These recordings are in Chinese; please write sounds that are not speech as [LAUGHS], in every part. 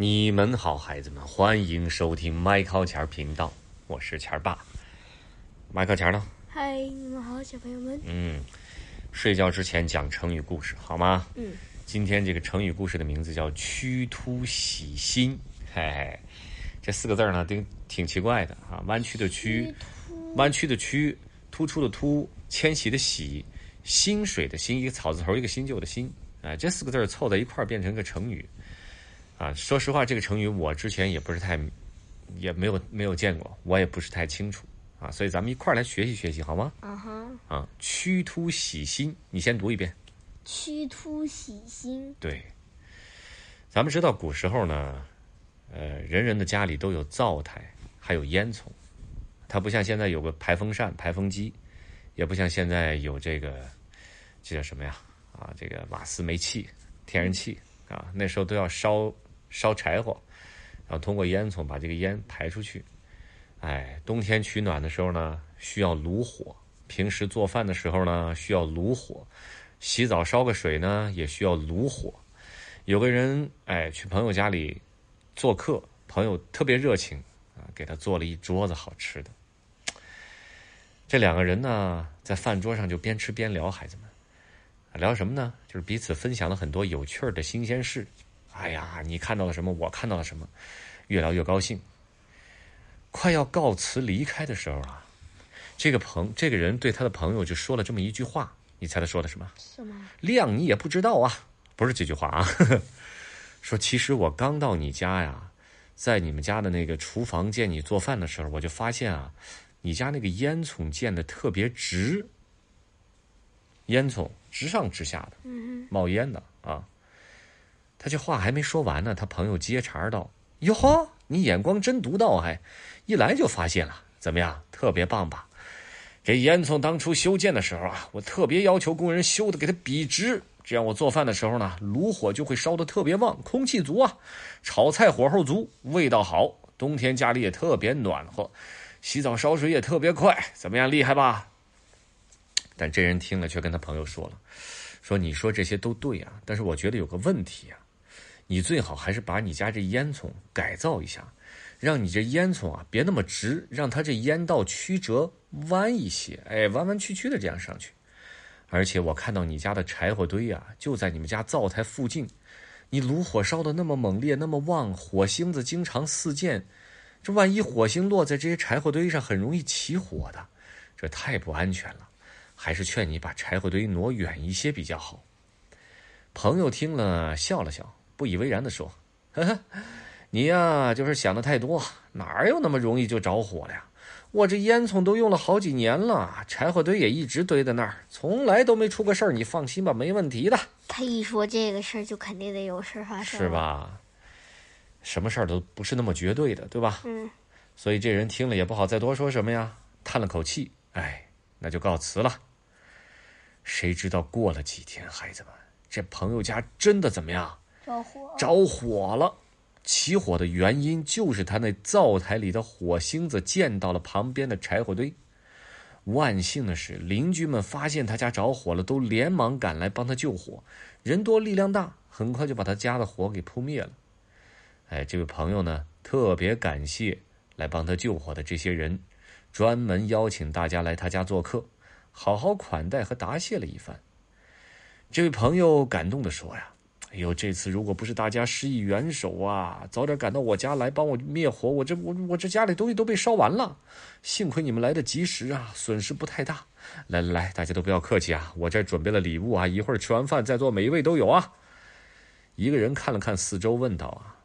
你们好，孩子们，欢迎收听麦考钱儿频道，我是钱儿爸。麦考钱儿呢？嗨，你们好，小朋友们。嗯，睡觉之前讲成语故事好吗？嗯，今天这个成语故事的名字叫“屈突喜新”。嘿嘿，这四个字儿呢，挺挺奇怪的啊。弯曲的曲，弯曲的曲，突出的突，迁徙的徙，薪水的薪，一个草字头，一个新旧的新。啊，这四个字儿凑在一块儿变成一个成语。啊，说实话，这个成语我之前也不是太，也没有没有见过，我也不是太清楚啊，所以咱们一块儿来学习学习好吗？啊哈，啊，屈突喜新，你先读一遍。屈突喜新，对，咱们知道古时候呢，呃，人人的家里都有灶台，还有烟囱，它不像现在有个排风扇、排风机，也不像现在有这个，这叫什么呀？啊，这个瓦斯、煤气、天然气啊，那时候都要烧烧柴火，然后通过烟囱把这个烟排出去。哎，冬天取暖的时候呢，需要炉火；平时做饭的时候呢，需要炉火；洗澡烧个水呢，也需要炉火。有个人哎去朋友家里做客，朋友特别热情啊，给他做了一桌子好吃的。这两个人呢，在饭桌上就边吃边聊，孩子们聊什么呢？就是彼此分享了很多有趣的新鲜事。哎呀，你看到了什么？我看到了什么？越聊越高兴。快要告辞离开的时候啊，这个朋这个人对他的朋友就说了这么一句话，你猜他说的什么？什么？量你也不知道啊，不是这句话啊。呵 [LAUGHS] 呵说其实我刚到你家呀，在你们家的那个厨房见你做饭的时候，我就发现啊，你家那个烟囱建的特别直，烟囱直上直下的，嗯冒烟的啊。他这话还没说完呢，他朋友接茬道：“哟呵，你眼光真独到，还一来就发现了，怎么样？特别棒吧？这烟囱当初修建的时候啊，我特别要求工人修的给它笔直，这样我做饭的时候呢，炉火就会烧的特别旺，空气足啊，炒菜火候足，味道好。冬天家里也特别暖和，洗澡烧水也特别快，怎么样？厉害吧？”但这人听了却跟他朋友说了：“说你说这些都对啊，但是我觉得有个问题啊。”你最好还是把你家这烟囱改造一下，让你这烟囱啊别那么直，让它这烟道曲折弯一些，哎，弯弯曲曲的这样上去。而且我看到你家的柴火堆啊，就在你们家灶台附近，你炉火烧的那么猛烈，那么旺，火星子经常四溅，这万一火星落在这些柴火堆上，很容易起火的，这太不安全了。还是劝你把柴火堆挪远一些比较好。朋友听了笑了笑。不以为然的说：“呵呵，你呀，就是想的太多，哪有那么容易就着火了呀？我这烟囱都用了好几年了，柴火堆也一直堆在那儿，从来都没出过事儿。你放心吧，没问题的。”他一说这个事儿，就肯定得有事儿发生，是？吧？什么事儿都不是那么绝对的，对吧？嗯，所以这人听了也不好再多说什么呀，叹了口气，哎，那就告辞了。谁知道过了几天，孩子们，这朋友家真的怎么样？着火，着火了，起火的原因就是他那灶台里的火星子溅到了旁边的柴火堆。万幸的是，邻居们发现他家着火了，都连忙赶来帮他救火。人多力量大，很快就把他家的火给扑灭了。哎，这位朋友呢，特别感谢来帮他救火的这些人，专门邀请大家来他家做客，好好款待和答谢了一番。这位朋友感动地说呀。哎呦，这次如果不是大家施以援手啊，早点赶到我家来帮我灭火，我这我我这家里东西都被烧完了。幸亏你们来的及时啊，损失不太大。来来来，大家都不要客气啊，我这准备了礼物啊，一会儿吃完饭再做，每一位都有啊。一个人看了看四周，问道啊，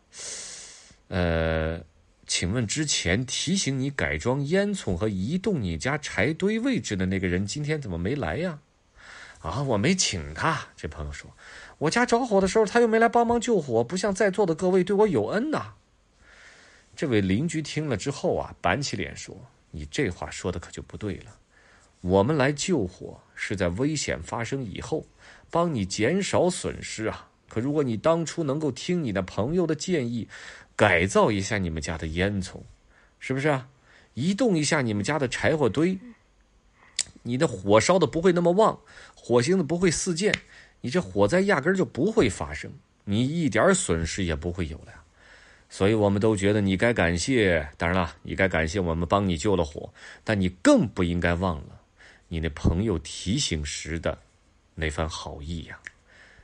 呃，请问之前提醒你改装烟囱和移动你家柴堆位置的那个人，今天怎么没来呀？啊，我没请他。这朋友说。我家着火的时候，他又没来帮忙救火，不像在座的各位对我有恩呐。这位邻居听了之后啊，板起脸说：“你这话说的可就不对了。我们来救火是在危险发生以后，帮你减少损失啊。可如果你当初能够听你的朋友的建议，改造一下你们家的烟囱，是不是啊？移动一下你们家的柴火堆，你的火烧的不会那么旺，火星子不会四溅。”你这火灾压根儿就不会发生，你一点损失也不会有了呀。所以我们都觉得你该感谢。当然了，你该感谢我们帮你救了火，但你更不应该忘了你那朋友提醒时的那番好意呀。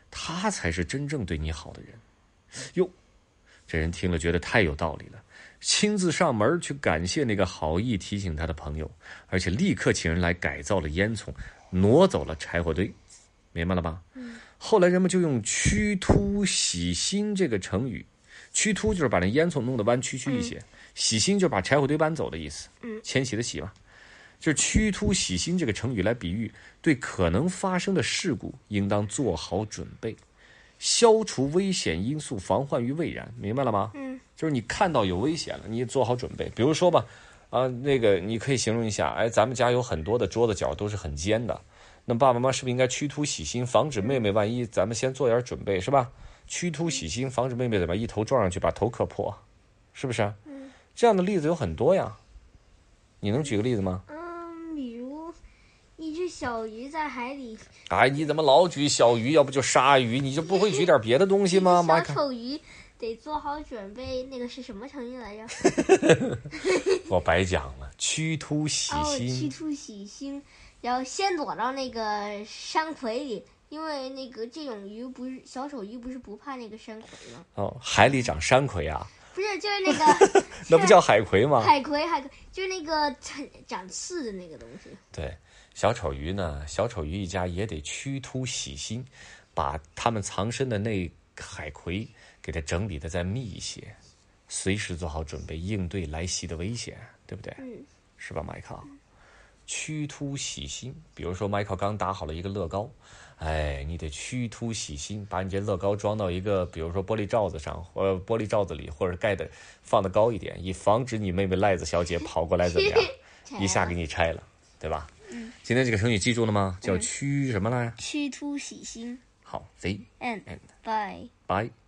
他才是真正对你好的人。哟，这人听了觉得太有道理了，亲自上门去感谢那个好意提醒他的朋友，而且立刻请人来改造了烟囱，挪走了柴火堆。明白了吧？嗯。后来人们就用“驱突洗心”这个成语，“驱突”就是把那烟囱弄得弯曲曲一些，“洗心”就是把柴火堆搬走的意思。嗯。迁徙的“徙”嘛，就是“驱突洗心”这个成语来比喻对可能发生的事故应当做好准备，消除危险因素，防患于未然。明白了吗？嗯。就是你看到有危险了，你做好准备。比如说吧，啊，那个你可以形容一下，哎，咱们家有很多的桌子角都是很尖的。那爸爸妈妈是不是应该趋突洗心，防止妹妹万一？咱们先做点准备，是吧？趋突洗心，防止妹妹怎么一头撞上去把头磕破，是不是？嗯。这样的例子有很多呀，你能举个例子吗？一只小鱼在海里。哎，你怎么老举小鱼？要不就鲨鱼？你就不会举点别的东西吗？[LAUGHS] 小丑鱼得做好准备，那个是什么成语来着？[LAUGHS] [LAUGHS] 我白讲了，驱突洗心。驱突喜心。然后先躲到那个山葵里，因为那个这种鱼不是小丑鱼，不是不怕那个山葵吗？哦，海里长山葵啊？不是，就是那个，那不叫海葵吗？海葵，海葵，就是那个长长刺的那个东西。对，小丑鱼呢，小丑鱼一家也得屈突洗心，把他们藏身的那海葵给它整理的再密一些，随时做好准备应对来袭的危险，对不对？嗯，是吧，迈克？屈突洗心，比如说迈克刚打好了一个乐高，哎，你得屈突洗心，把你这乐高装到一个，比如说玻璃罩子上，呃玻璃罩子里，或者盖的放的高一点，以防止你妹妹赖子小姐跑过来怎么样，[LAUGHS] 一下给你拆了，对吧？嗯。今天这个成语记住了吗？叫屈什么来？屈突喜心。好，Z and bye bye。